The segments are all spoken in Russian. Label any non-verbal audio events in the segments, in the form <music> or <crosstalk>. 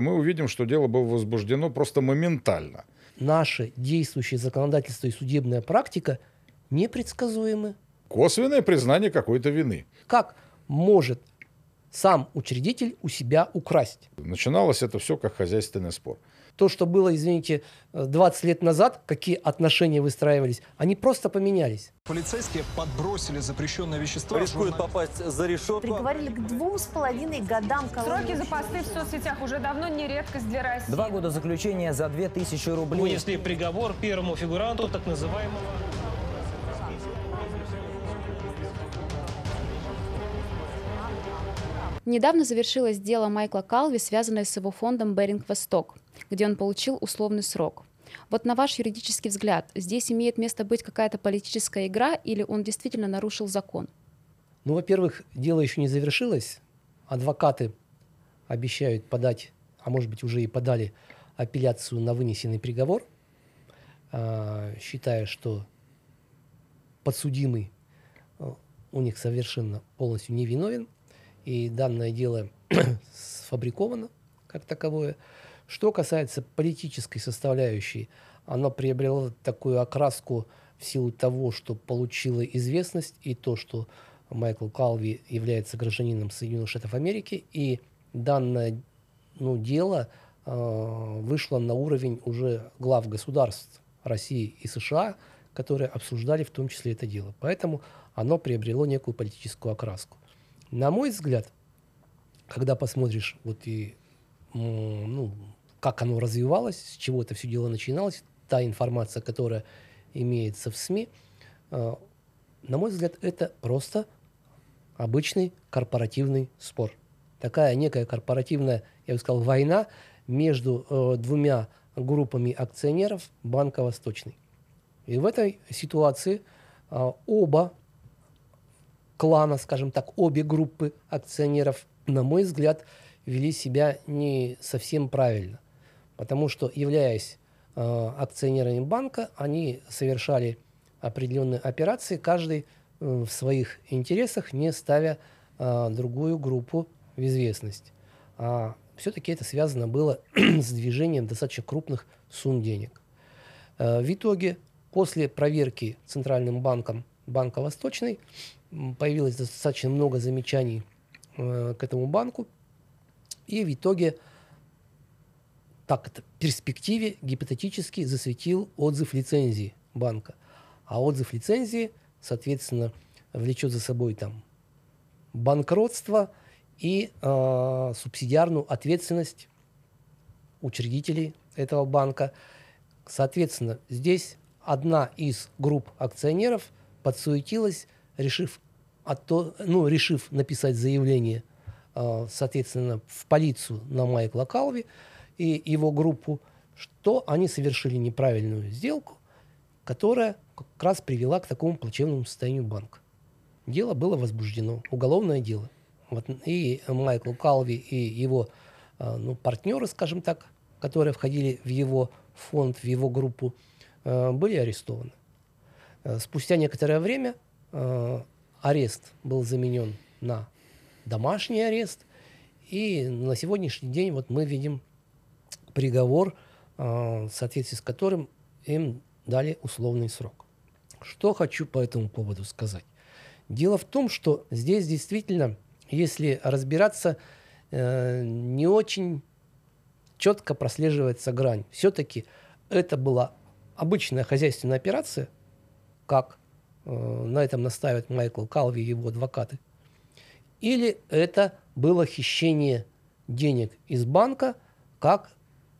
Мы увидим, что дело было возбуждено просто моментально. Наше действующее законодательство и судебная практика непредсказуемы. Косвенное признание какой-то вины. Как может сам учредитель у себя украсть? Начиналось это все как хозяйственный спор. То, что было, извините, 20 лет назад, какие отношения выстраивались, они просто поменялись. Полицейские подбросили запрещенное вещество. Рискует попасть за решетку. Приговорили к двум с половиной годам колонии. Сроки за посты в соцсетях уже давно не редкость для России. Два года заключения за 2000 рублей. Вынесли приговор первому фигуранту так называемого... Недавно завершилось дело Майкла Калви, связанное с его фондом «Беринг Восток», где он получил условный срок. Вот на ваш юридический взгляд, здесь имеет место быть какая-то политическая игра или он действительно нарушил закон? Ну, во-первых, дело еще не завершилось. Адвокаты обещают подать, а может быть уже и подали апелляцию на вынесенный приговор, а, считая, что подсудимый э, у них совершенно полностью невиновен – и данное дело <clears throat> сфабриковано как таковое. Что касается политической составляющей, оно приобрело такую окраску в силу того, что получило известность, и то, что Майкл Калви является гражданином Соединенных Штатов Америки, и данное ну, дело э, вышло на уровень уже глав государств России и США, которые обсуждали в том числе это дело. Поэтому оно приобрело некую политическую окраску. На мой взгляд, когда посмотришь вот и ну, как оно развивалось, с чего это все дело начиналось, та информация, которая имеется в СМИ, э, на мой взгляд, это просто обычный корпоративный спор. Такая некая корпоративная, я бы сказал, война между э, двумя группами акционеров Банка Восточный. И в этой ситуации э, оба клана, скажем так, обе группы акционеров, на мой взгляд, вели себя не совсем правильно. Потому что, являясь э, акционерами банка, они совершали определенные операции, каждый э, в своих интересах, не ставя э, другую группу в известность. А все-таки это связано было <clears throat> с движением достаточно крупных сумм денег. Э, в итоге, после проверки Центральным банком Банка Восточный, появилось достаточно много замечаний э, к этому банку. И в итоге, так это, в перспективе гипотетически засветил отзыв лицензии банка. А отзыв лицензии, соответственно, влечет за собой там банкротство и э, субсидиарную ответственность учредителей этого банка. Соответственно, здесь одна из групп акционеров подсуетилась решив, а то, ну, решив написать заявление, соответственно, в полицию на Майкла Калви и его группу, что они совершили неправильную сделку, которая как раз привела к такому плачевному состоянию банка. Дело было возбуждено, уголовное дело. Вот, и Майкл Калви, и его э, ну, партнеры, скажем так, которые входили в его фонд, в его группу, э, были арестованы. Спустя некоторое время арест был заменен на домашний арест. И на сегодняшний день вот мы видим приговор, э, в соответствии с которым им дали условный срок. Что хочу по этому поводу сказать. Дело в том, что здесь действительно, если разбираться, э, не очень четко прослеживается грань. Все-таки это была обычная хозяйственная операция, как Э, на этом настаивает Майкл Калви и его адвокаты. Или это было хищение денег из банка, как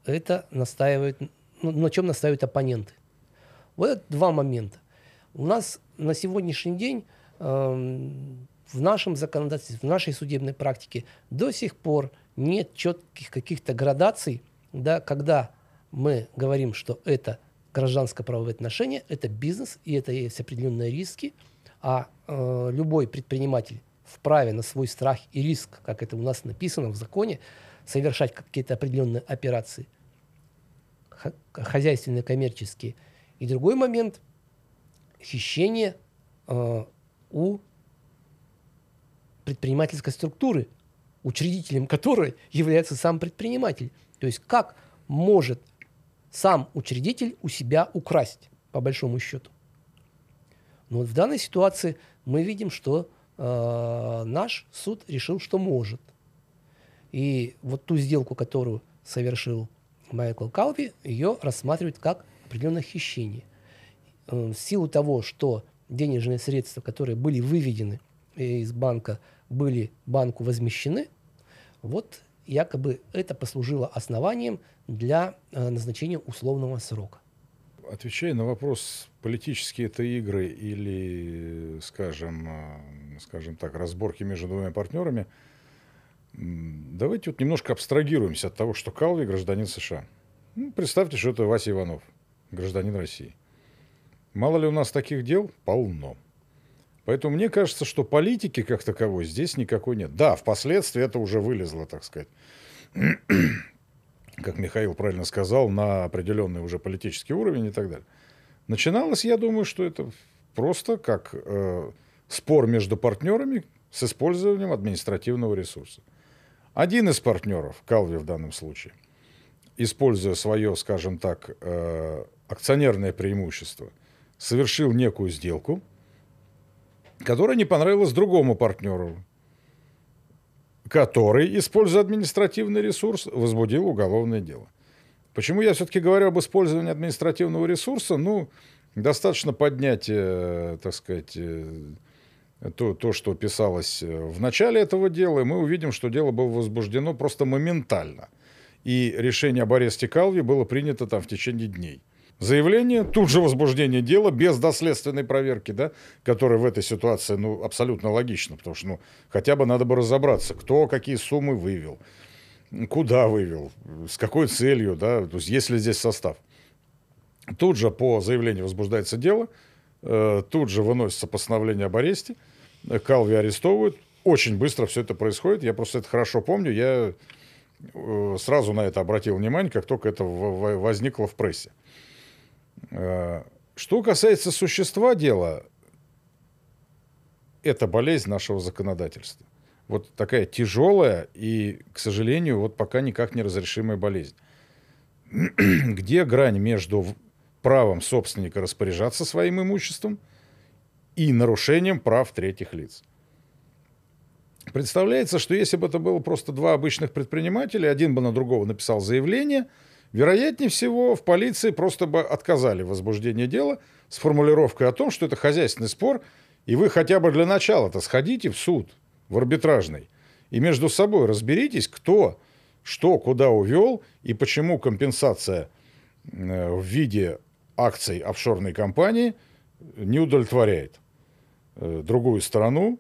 это настаивает, ну, на чем настаивают оппоненты. Вот два момента. У нас на сегодняшний день э, в нашем законодательстве, в нашей судебной практике до сих пор нет четких каких-то градаций, да, когда мы говорим, что это гражданско-правовые отношения, это бизнес, и это есть определенные риски, а э, любой предприниматель вправе на свой страх и риск, как это у нас написано в законе, совершать какие-то определенные операции, хозяйственные, коммерческие. И другой момент – хищение э, у предпринимательской структуры учредителем которой является сам предприниматель. То есть как может сам учредитель у себя украсть, по большому счету. Но вот в данной ситуации мы видим, что э, наш суд решил, что может. И вот ту сделку, которую совершил Майкл Калви, ее рассматривают как определенное хищение. Э, В силу того, что денежные средства, которые были выведены из банка, были банку возмещены, вот якобы это послужило основанием для э, назначения условного срока. Отвечая на вопрос, политические это игры или, скажем, скажем так, разборки между двумя партнерами, давайте вот немножко абстрагируемся от того, что Калви гражданин США. Ну, представьте, что это Вася Иванов, гражданин России. Мало ли у нас таких дел? Полно. Поэтому мне кажется, что политики как таковой здесь никакой нет. Да, впоследствии это уже вылезло, так сказать, <clears throat> как Михаил правильно сказал, на определенный уже политический уровень и так далее. Начиналось, я думаю, что это просто как э, спор между партнерами с использованием административного ресурса. Один из партнеров, Калви в данном случае, используя свое, скажем так, э, акционерное преимущество, совершил некую сделку, которая не понравилась другому партнеру, который, используя административный ресурс, возбудил уголовное дело. Почему я все-таки говорю об использовании административного ресурса? Ну, достаточно поднять, э, так сказать, э, то, то, что писалось э, в начале этого дела, и мы увидим, что дело было возбуждено просто моментально. И решение об аресте Калви было принято там в течение дней. Заявление, тут же возбуждение дела, без доследственной проверки, да, которая в этой ситуации, ну, абсолютно логично, потому что, ну, хотя бы надо бы разобраться, кто какие суммы вывел, куда вывел, с какой целью, да, то есть есть ли здесь состав. Тут же по заявлению возбуждается дело, э, тут же выносится постановление об аресте, Калви арестовывают, очень быстро все это происходит, я просто это хорошо помню, я э, сразу на это обратил внимание, как только это возникло в прессе. Э, Что касается существа дела, это болезнь нашего законодательства. Вот такая тяжелая и, к сожалению, вот пока никак не разрешимая болезнь. <clears throat> Где грань между правом собственника распоряжаться своим имуществом и нарушением прав третьих лиц? Представляется, что если бы это было просто два обычных предпринимателя, один бы на другого написал заявление, вероятнее всего в полиции просто бы отказали в возбуждении дела с формулировкой о том, что это хозяйственный спор, и вы хотя бы для начала-то сходите в суд, в арбитражный, и между собой разберитесь, кто что куда увел и почему компенсация э, в виде акций офшорной компании не удовлетворяет другую сторону,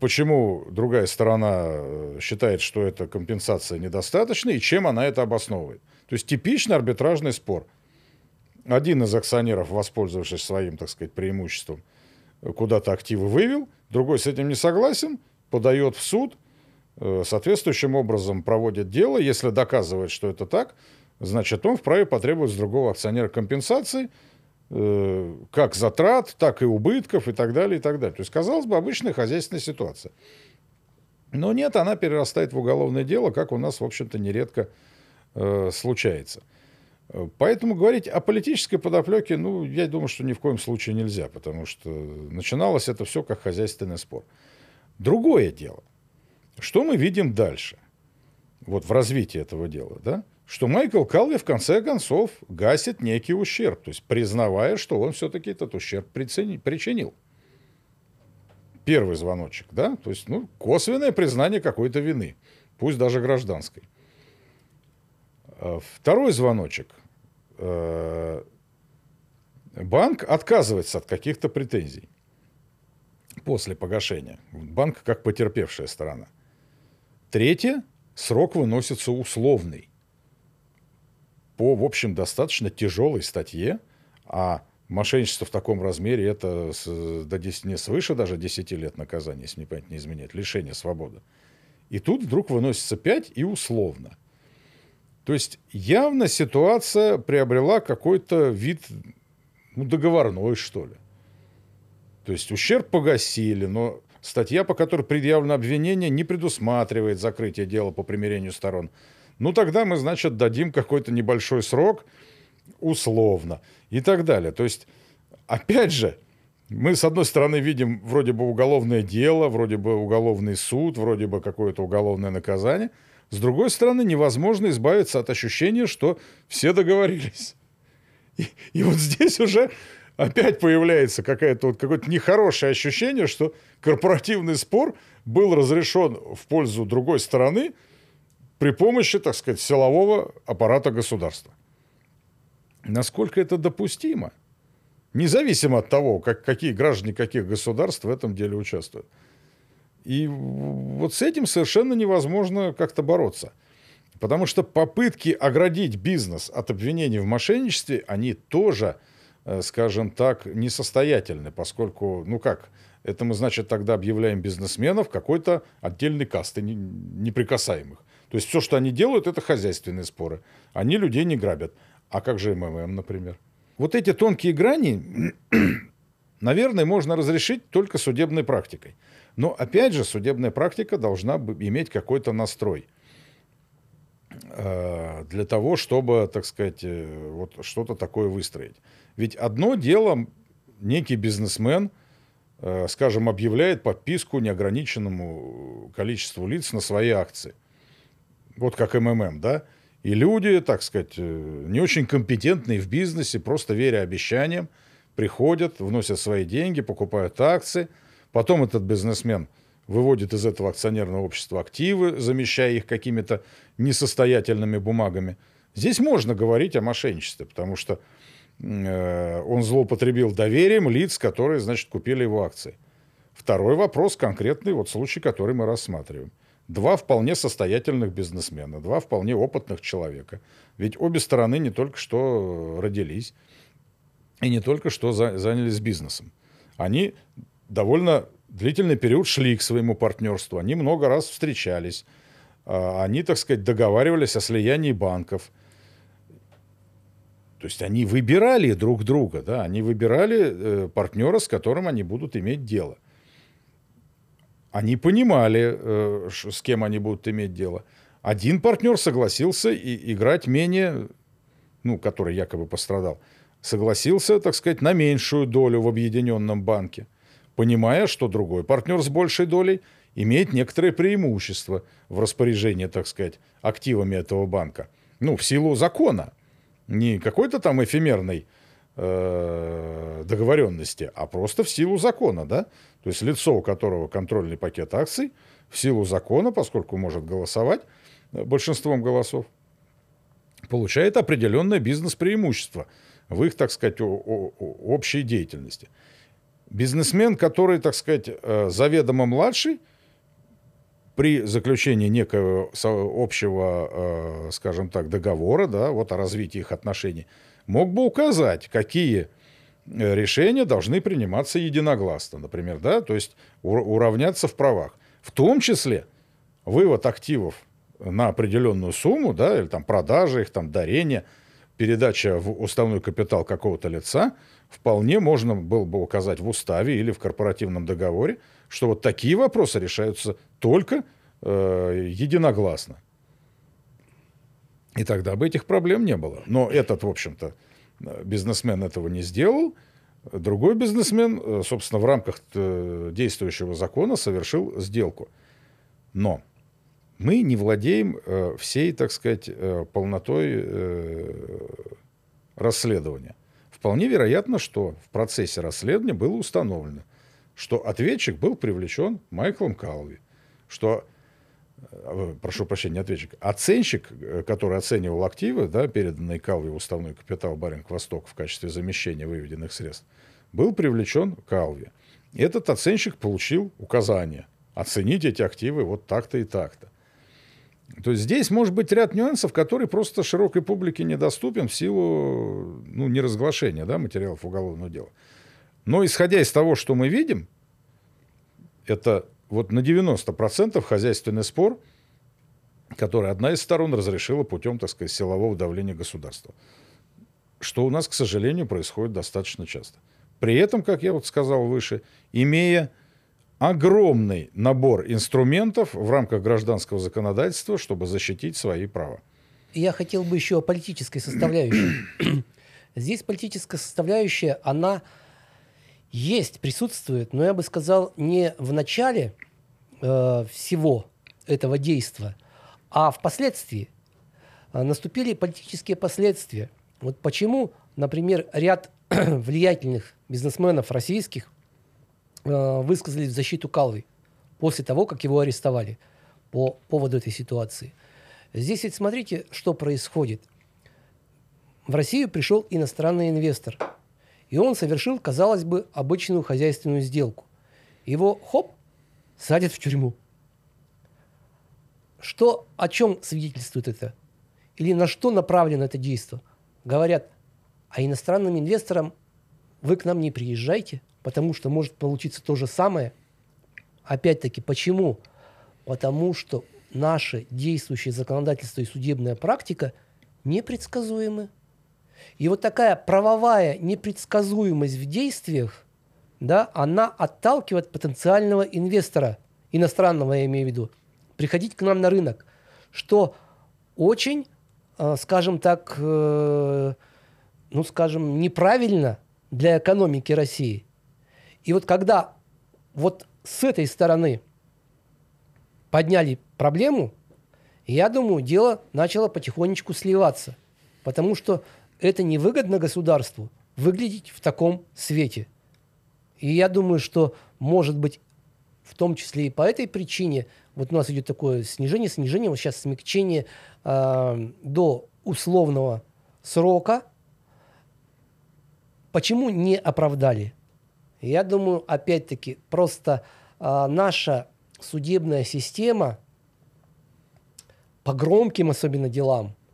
почему другая сторона э, считает, что эта компенсация недостаточна и чем она это обосновывает. То есть типичный арбитражный спор. Один из акционеров, воспользовавшись своим, так сказать, преимуществом, э, куда-то активы вывел, другой с этим не согласен, подает в суд, э, соответствующим образом проводит дело. Если доказывает, что это так, значит, он вправе потребовать с другого акционера компенсации, э, как затрат, так и убытков и так далее, и так далее. То есть, казалось бы, обычная хозяйственная ситуация. Но нет, она перерастает в уголовное дело, как у нас, в общем-то, нередко э, случается. Э, Поэтому говорить о политической подоплеке, ну, я думаю, что ни в коем случае нельзя, потому что начиналось это все как хозяйственный спор. Другое дело, что мы видим дальше, вот в развитии этого дела, да? Что Майкл Калви в конце концов гасит некий ущерб, то есть признавая, что он все-таки этот ущерб причинил. Первый звоночек, да, то есть ну, косвенное признание какой-то вины, пусть даже гражданской. А Второй звоночек. Э, Банк отказывается от каких-то претензий после погашения. Банк как потерпевшая сторона. Третье. Срок выносится условный по, в общем, достаточно тяжелой статье, а мошенничество в таком размере это с- до 10, не свыше даже 10 лет наказания, если мне память не изменяет, лишение свободы. И тут вдруг выносится 5 и условно. То есть явно ситуация приобрела какой-то вид ну, договорной, что ли. То есть ущерб погасили, но статья, по которой предъявлено обвинение, не предусматривает закрытие дела по примирению сторон. Ну, тогда мы, значит, дадим какой-то небольшой срок, условно, и так далее. То есть, опять же, мы, с одной стороны, видим вроде бы уголовное дело, вроде бы уголовный суд, вроде бы какое-то уголовное наказание. С другой стороны, невозможно избавиться от ощущения, что все договорились. И, и вот здесь уже опять появляется какое-то вот, какое-то нехорошее ощущение, что корпоративный спор был разрешен в пользу другой стороны при помощи, так сказать, силового аппарата государства. Насколько это допустимо? Независимо от того, как, какие граждане каких государств в этом деле участвуют. И вот с этим совершенно невозможно как-то бороться. Потому что попытки оградить бизнес от обвинений в мошенничестве, они тоже, э, скажем так, несостоятельны, поскольку, ну как, это мы, значит, тогда объявляем бизнесменов какой-то отдельной касты неприкасаемых. То есть все, что они делают, это хозяйственные споры. Они людей не грабят. А как же МММ, например? Вот эти тонкие грани, <clears throat> наверное, можно разрешить только судебной практикой. Но, опять же, судебная практика должна иметь какой-то настрой э, для того, чтобы, так сказать, э, вот что-то такое выстроить. Ведь одно дело, некий бизнесмен, скажем, объявляет подписку неограниченному количеству лиц на свои акции. Вот как МММ, да? И люди, так сказать, не очень компетентные в бизнесе, просто веря обещаниям, приходят, вносят свои деньги, покупают акции – Потом этот бизнесмен выводит из этого акционерного общества активы, замещая их какими-то несостоятельными бумагами. Здесь можно говорить о мошенничестве, потому что э, он злоупотребил доверием лиц, которые, значит, купили его акции. Второй вопрос, конкретный вот случай, который мы рассматриваем. Два вполне состоятельных бизнесмена, два вполне опытных человека. Ведь обе стороны не только что родились и не только что за, занялись бизнесом. Они довольно длительный период шли к своему партнерству. Они много раз встречались. А, они, так сказать, договаривались о слиянии банков. То есть они выбирали друг друга, да, они выбирали э, партнера, с которым они будут иметь дело. Они понимали, э, с кем они будут иметь дело. Один партнер согласился и, играть менее, ну, который якобы пострадал, согласился, так сказать, на меньшую долю в объединенном банке понимая, что другой партнер с большей долей имеет некоторые преимущества в распоряжении, так сказать, активами этого банка. Ну, в силу закона. Не какой-то там эфемерной э, договоренности, а просто в силу закона, да? То есть лицо, у которого контрольный пакет акций, в силу закона, поскольку может голосовать э, большинством голосов, получает определенное бизнес-преимущество в их, так сказать, общей деятельности. Бизнесмен, который, так сказать, э, заведомо младший, при заключении некого общего, э, скажем так, договора, да, вот о развитии их отношений, мог бы указать, какие э, решения должны приниматься единогласно, например, да, то есть уравняться в правах. В том числе вывод активов на определенную сумму, да, или там продажа их, там дарение, передача в уставной капитал какого-то лица – вполне можно было бы указать в уставе или в корпоративном договоре, что вот такие вопросы решаются только э, единогласно. И тогда бы этих проблем не было. Но этот, в общем-то, бизнесмен этого не сделал. Другой бизнесмен, э, собственно, в рамках э, действующего закона совершил сделку. Но мы не владеем э, всей, так сказать, полнотой расследования. Вполне вероятно, что в процессе расследования было установлено, что ответчик был привлечен Майклом Калви, что э, прошу прощения, ответчик, оценщик, э, который оценивал активы, да, переданные Калви в уставной капитал Баринг Восток в качестве замещения выведенных средств, был привлечен Калви. Этот оценщик получил указание оценить эти активы вот так-то и так-то. То есть здесь может быть ряд нюансов, которые просто широкой публике недоступен в силу ну, неразглашения да, материалов уголовного дела. Но исходя из того, что мы видим, это вот на 90% хозяйственный спор, который одна из сторон разрешила путем, так сказать, силового давления государства. Что у нас, к сожалению, происходит достаточно часто. При этом, как я вот сказал выше, имея огромный набор инструментов в рамках гражданского законодательства, чтобы защитить свои права. Я хотел бы еще о политической составляющей. <clears throat> Здесь политическая составляющая, она есть, присутствует, но я бы сказал, не в начале э, всего этого действия, а впоследствии. Э, наступили политические последствия. Вот почему, например, ряд <clears throat> влиятельных бизнесменов российских э, высказались в защиту Калвы после того, как его арестовали по поводу этой ситуации. Здесь ведь смотрите, что происходит – в Россию пришел иностранный инвестор, и он совершил, казалось бы, обычную хозяйственную сделку. Его, хоп, садят в тюрьму. Что, о чем свидетельствует это? Или на что направлено это действие? Говорят, а иностранным инвесторам вы к нам не приезжайте, потому что может получиться то же самое. Опять-таки, почему? Потому что наше действующее законодательство и судебная практика непредсказуемы. И вот такая правовая непредсказуемость в действиях, да, она отталкивает потенциального инвестора, иностранного я имею в виду, приходить к нам на рынок, что очень, э, скажем так, э, ну, скажем, неправильно для экономики России. И вот когда вот с этой стороны подняли проблему, я думаю, дело начало потихонечку сливаться. Потому что это невыгодно государству выглядеть в таком свете. И я думаю, что, может быть, в том числе и по этой причине, вот у нас идет такое снижение, снижение, вот сейчас смягчение э, до условного срока. Почему не оправдали? Я думаю, опять-таки, просто э, наша судебная система по громким особенно делам –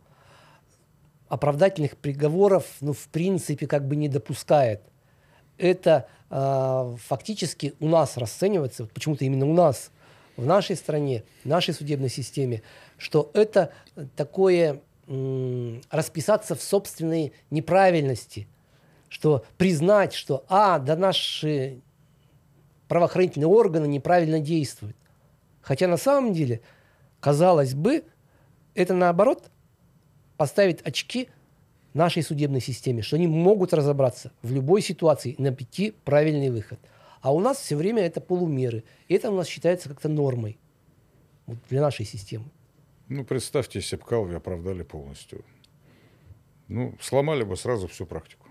оправдательных приговоров, ну, в принципе, как бы не допускает. Это э, фактически у нас расценивается, почему-то именно у нас, в нашей стране, в нашей судебной системе, что это такое расписаться в собственной неправильности, что признать, что, а, да наши правоохранительные органы неправильно действуют. Хотя на самом деле, казалось бы, это наоборот поставить очки нашей судебной системе, что они могут разобраться в любой ситуации и найти правильный выход. А у нас все время это полумеры. И это у нас считается как-то нормой вот для нашей системы. Ну, представьте, если бы Калви оправдали полностью. Ну, сломали бы сразу всю практику.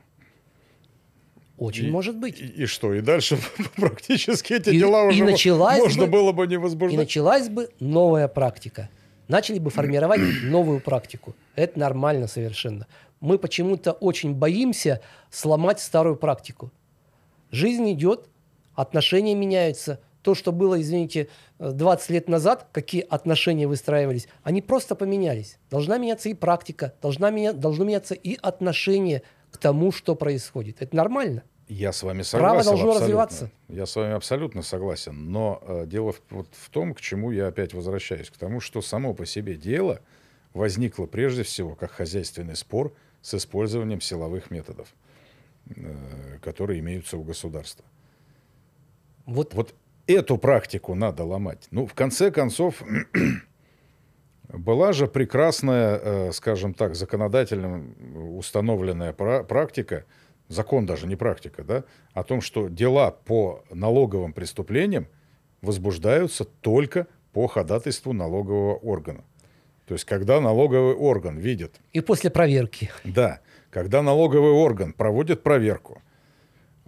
Очень и, может быть. И, и что? И дальше <laughs> практически эти и, дела и уже началась можно бы, было бы не возбуждать. И началась бы новая практика начали бы формировать <clears throat> новую практику. Это нормально совершенно. Мы почему-то очень боимся сломать старую практику. Жизнь идет, отношения меняются. То, что было, извините, 20 лет назад, какие отношения выстраивались, они просто поменялись. Должна меняться и практика, должна меня, должно меняться и отношение к тому, что происходит. Это нормально. Я с вами согласен. Право должно абсолютно. развиваться. Я с вами абсолютно согласен. Но э, дело в, вот в том, к чему я опять возвращаюсь. К тому, что само по себе дело возникло прежде всего как хозяйственный спор с использованием силовых методов, э, которые имеются у государства. Вот. вот эту практику надо ломать. Ну, в конце концов, <clears throat> была же прекрасная, э, скажем так, законодательно установленная практика – закон даже, не практика, да, о том, что дела по налоговым преступлениям возбуждаются только по ходатайству налогового органа. То есть, когда налоговый орган видит... И после проверки. Да. Когда налоговый орган проводит проверку,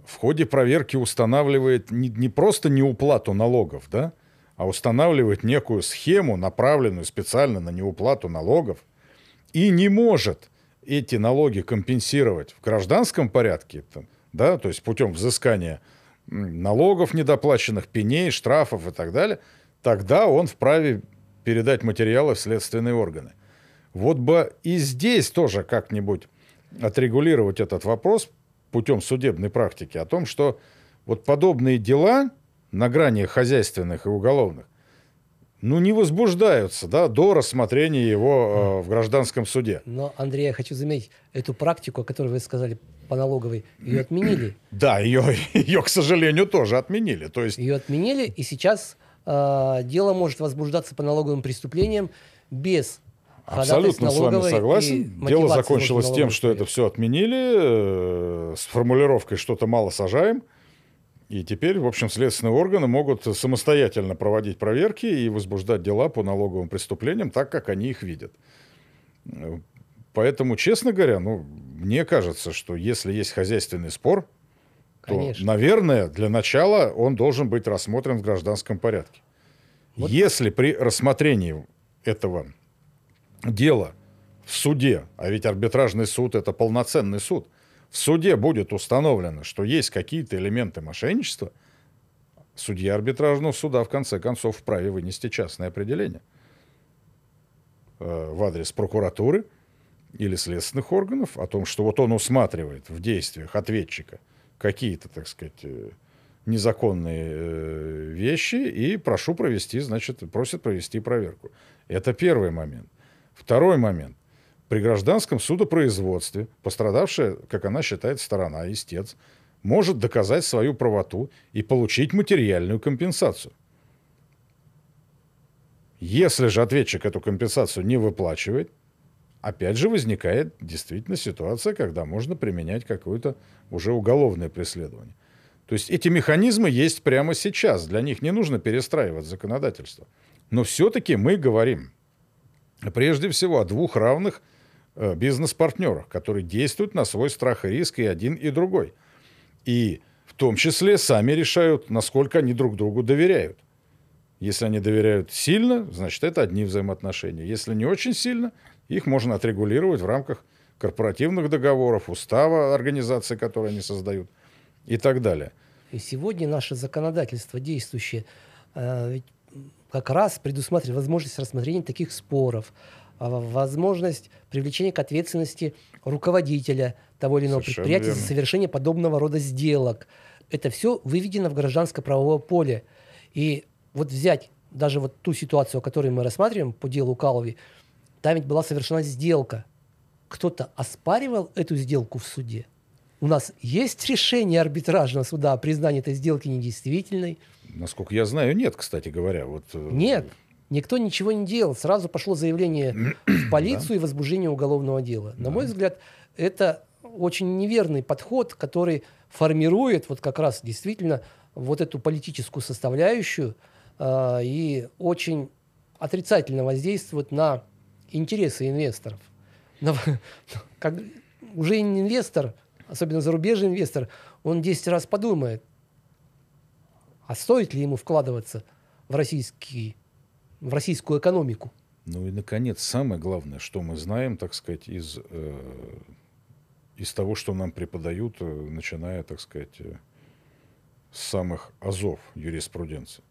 в ходе проверки устанавливает не, не просто неуплату налогов, да, а устанавливает некую схему, направленную специально на неуплату налогов, и не может эти налоги компенсировать в гражданском порядке, да, то есть путем взыскания налогов недоплаченных, пеней, штрафов и так далее, тогда он вправе передать материалы в следственные органы. Вот бы и здесь тоже как-нибудь отрегулировать этот вопрос путем судебной практики о том, что вот подобные дела на грани хозяйственных и уголовных ну, не возбуждаются да, до рассмотрения его э, в гражданском суде. Но, Андрей, я хочу заметить, эту практику, о которой вы сказали по налоговой, ее отменили. Да, ее, ее, к сожалению, тоже отменили. То есть, Ее отменили, и сейчас э, дело может возбуждаться по налоговым преступлениям без абсолютно с вами согласен. Дело закончилось тем, что это все отменили, э, с формулировкой что-то мало сажаем. И теперь, в общем, следственные органы могут самостоятельно проводить проверки и возбуждать дела по налоговым преступлениям так, как они их видят. Э, Поэтому, честно говоря, ну, мне кажется, что если есть хозяйственный спор, то, наверное, для начала он должен быть рассмотрен в гражданском порядке. Если при рассмотрении этого дела в суде, а ведь арбитражный суд это полноценный суд, в суде будет установлено, что есть какие-то элементы мошенничества, судья арбитражного суда в конце концов вправе вынести частное определение э, в адрес прокуратуры или следственных органов о том, что вот он усматривает в действиях ответчика какие-то, так сказать, э, незаконные э, вещи и прошу провести, значит, просит провести проверку. Это первый момент. Второй момент. При гражданском судопроизводстве пострадавшая, как она считает, сторона, истец, может доказать свою правоту и получить материальную компенсацию. Если же ответчик эту компенсацию не выплачивает, опять же возникает действительно ситуация, когда можно применять какое-то уже уголовное преследование. То есть эти механизмы есть прямо сейчас. Для них не нужно перестраивать законодательство. Но все-таки мы говорим прежде всего о двух равных э, бизнес-партнерах, которые действуют на свой страх и риск и один, и другой. И в том числе сами решают, насколько они друг другу доверяют. Если они доверяют сильно, значит, это одни взаимоотношения. Если не очень сильно, их можно отрегулировать в рамках корпоративных договоров, устава организации, которые они создают и так далее. И сегодня наше законодательство действующее э, ведь как раз предусматривает возможность рассмотрения таких споров, а, возможность привлечения к ответственности руководителя того или иного Совершенно предприятия верно. за совершение подобного рода сделок. Это все выведено в гражданское правовое поле. И вот взять даже вот ту ситуацию, которую мы рассматриваем по делу Калови, там ведь была совершена сделка. Кто-то оспаривал эту сделку в суде? У нас есть решение арбитражного суда о признании этой сделки недействительной? Насколько я знаю, нет, кстати говоря. Вот, э, Нет, никто ничего не делал. Сразу пошло заявление <clears throat> в полицию и возбуждение уголовного дела. На мой взгляд, это очень неверный подход, который формирует вот как раз действительно вот эту политическую составляющую а, и очень отрицательно воздействует на интересы инвесторов. Но, <laughs> как, уже инвестор, особенно зарубежный инвестор, он 10 раз подумает, а стоит ли ему вкладываться в, российский, в российскую экономику? Ну и, наконец, самое главное, что мы знаем, так сказать, из, э, из того, что нам преподают, э, начиная, так сказать, э, с самых азов юриспруденции.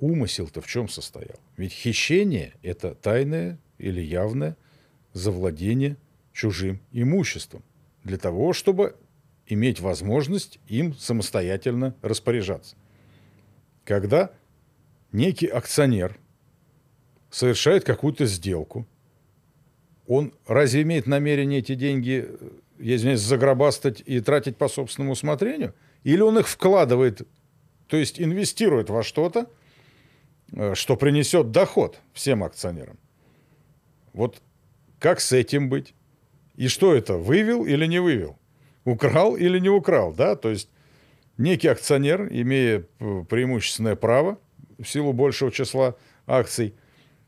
Умысел-то в чем состоял? Ведь хищение – это тайное или явное завладение чужим имуществом для того, чтобы иметь возможность им самостоятельно распоряжаться. Когда некий акционер совершает какую-то сделку, он разве имеет намерение эти деньги, э, я извиняюсь, загробастать и тратить по собственному усмотрению? Или он их вкладывает, то есть инвестирует во что-то, что принесет доход всем акционерам? Вот как с этим быть? И что это, вывел или не вывел? Украл или не украл, да? То есть некий акционер, имея э, преимущественное право в силу большего числа акций,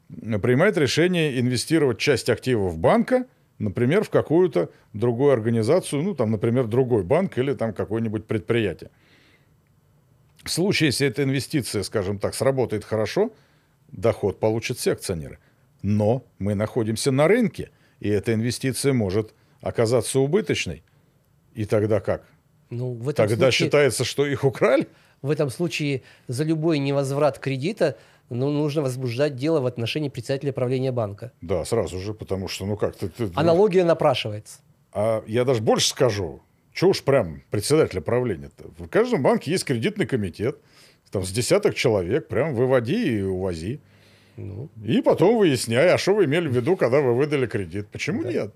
э, принимает решение инвестировать часть активов банка, например, в какую-то другую организацию, ну, там, например, другой банк или там какое-нибудь предприятие. В случае, если эта инвестиция, скажем так, сработает хорошо, доход получат все акционеры. Но мы находимся на рынке, и эта инвестиция может оказаться убыточной. И тогда как? Ну, в этом Тогда случае, считается, что их украли? в этом случае за любой невозврат кредита ну, нужно возбуждать дело в отношении председателя правления банка. Да, сразу же, потому что, ну как ты... ты- Аналогия напрашивается. А я даже больше скажу. Чего уж прям председателя правления-то? В каждом банке есть кредитный комитет. Там с десяток человек, прям выводи и увози. Ну, И потом выясняй, а что вы имели в виду, когда вы выдали кредит. Почему Да. нет?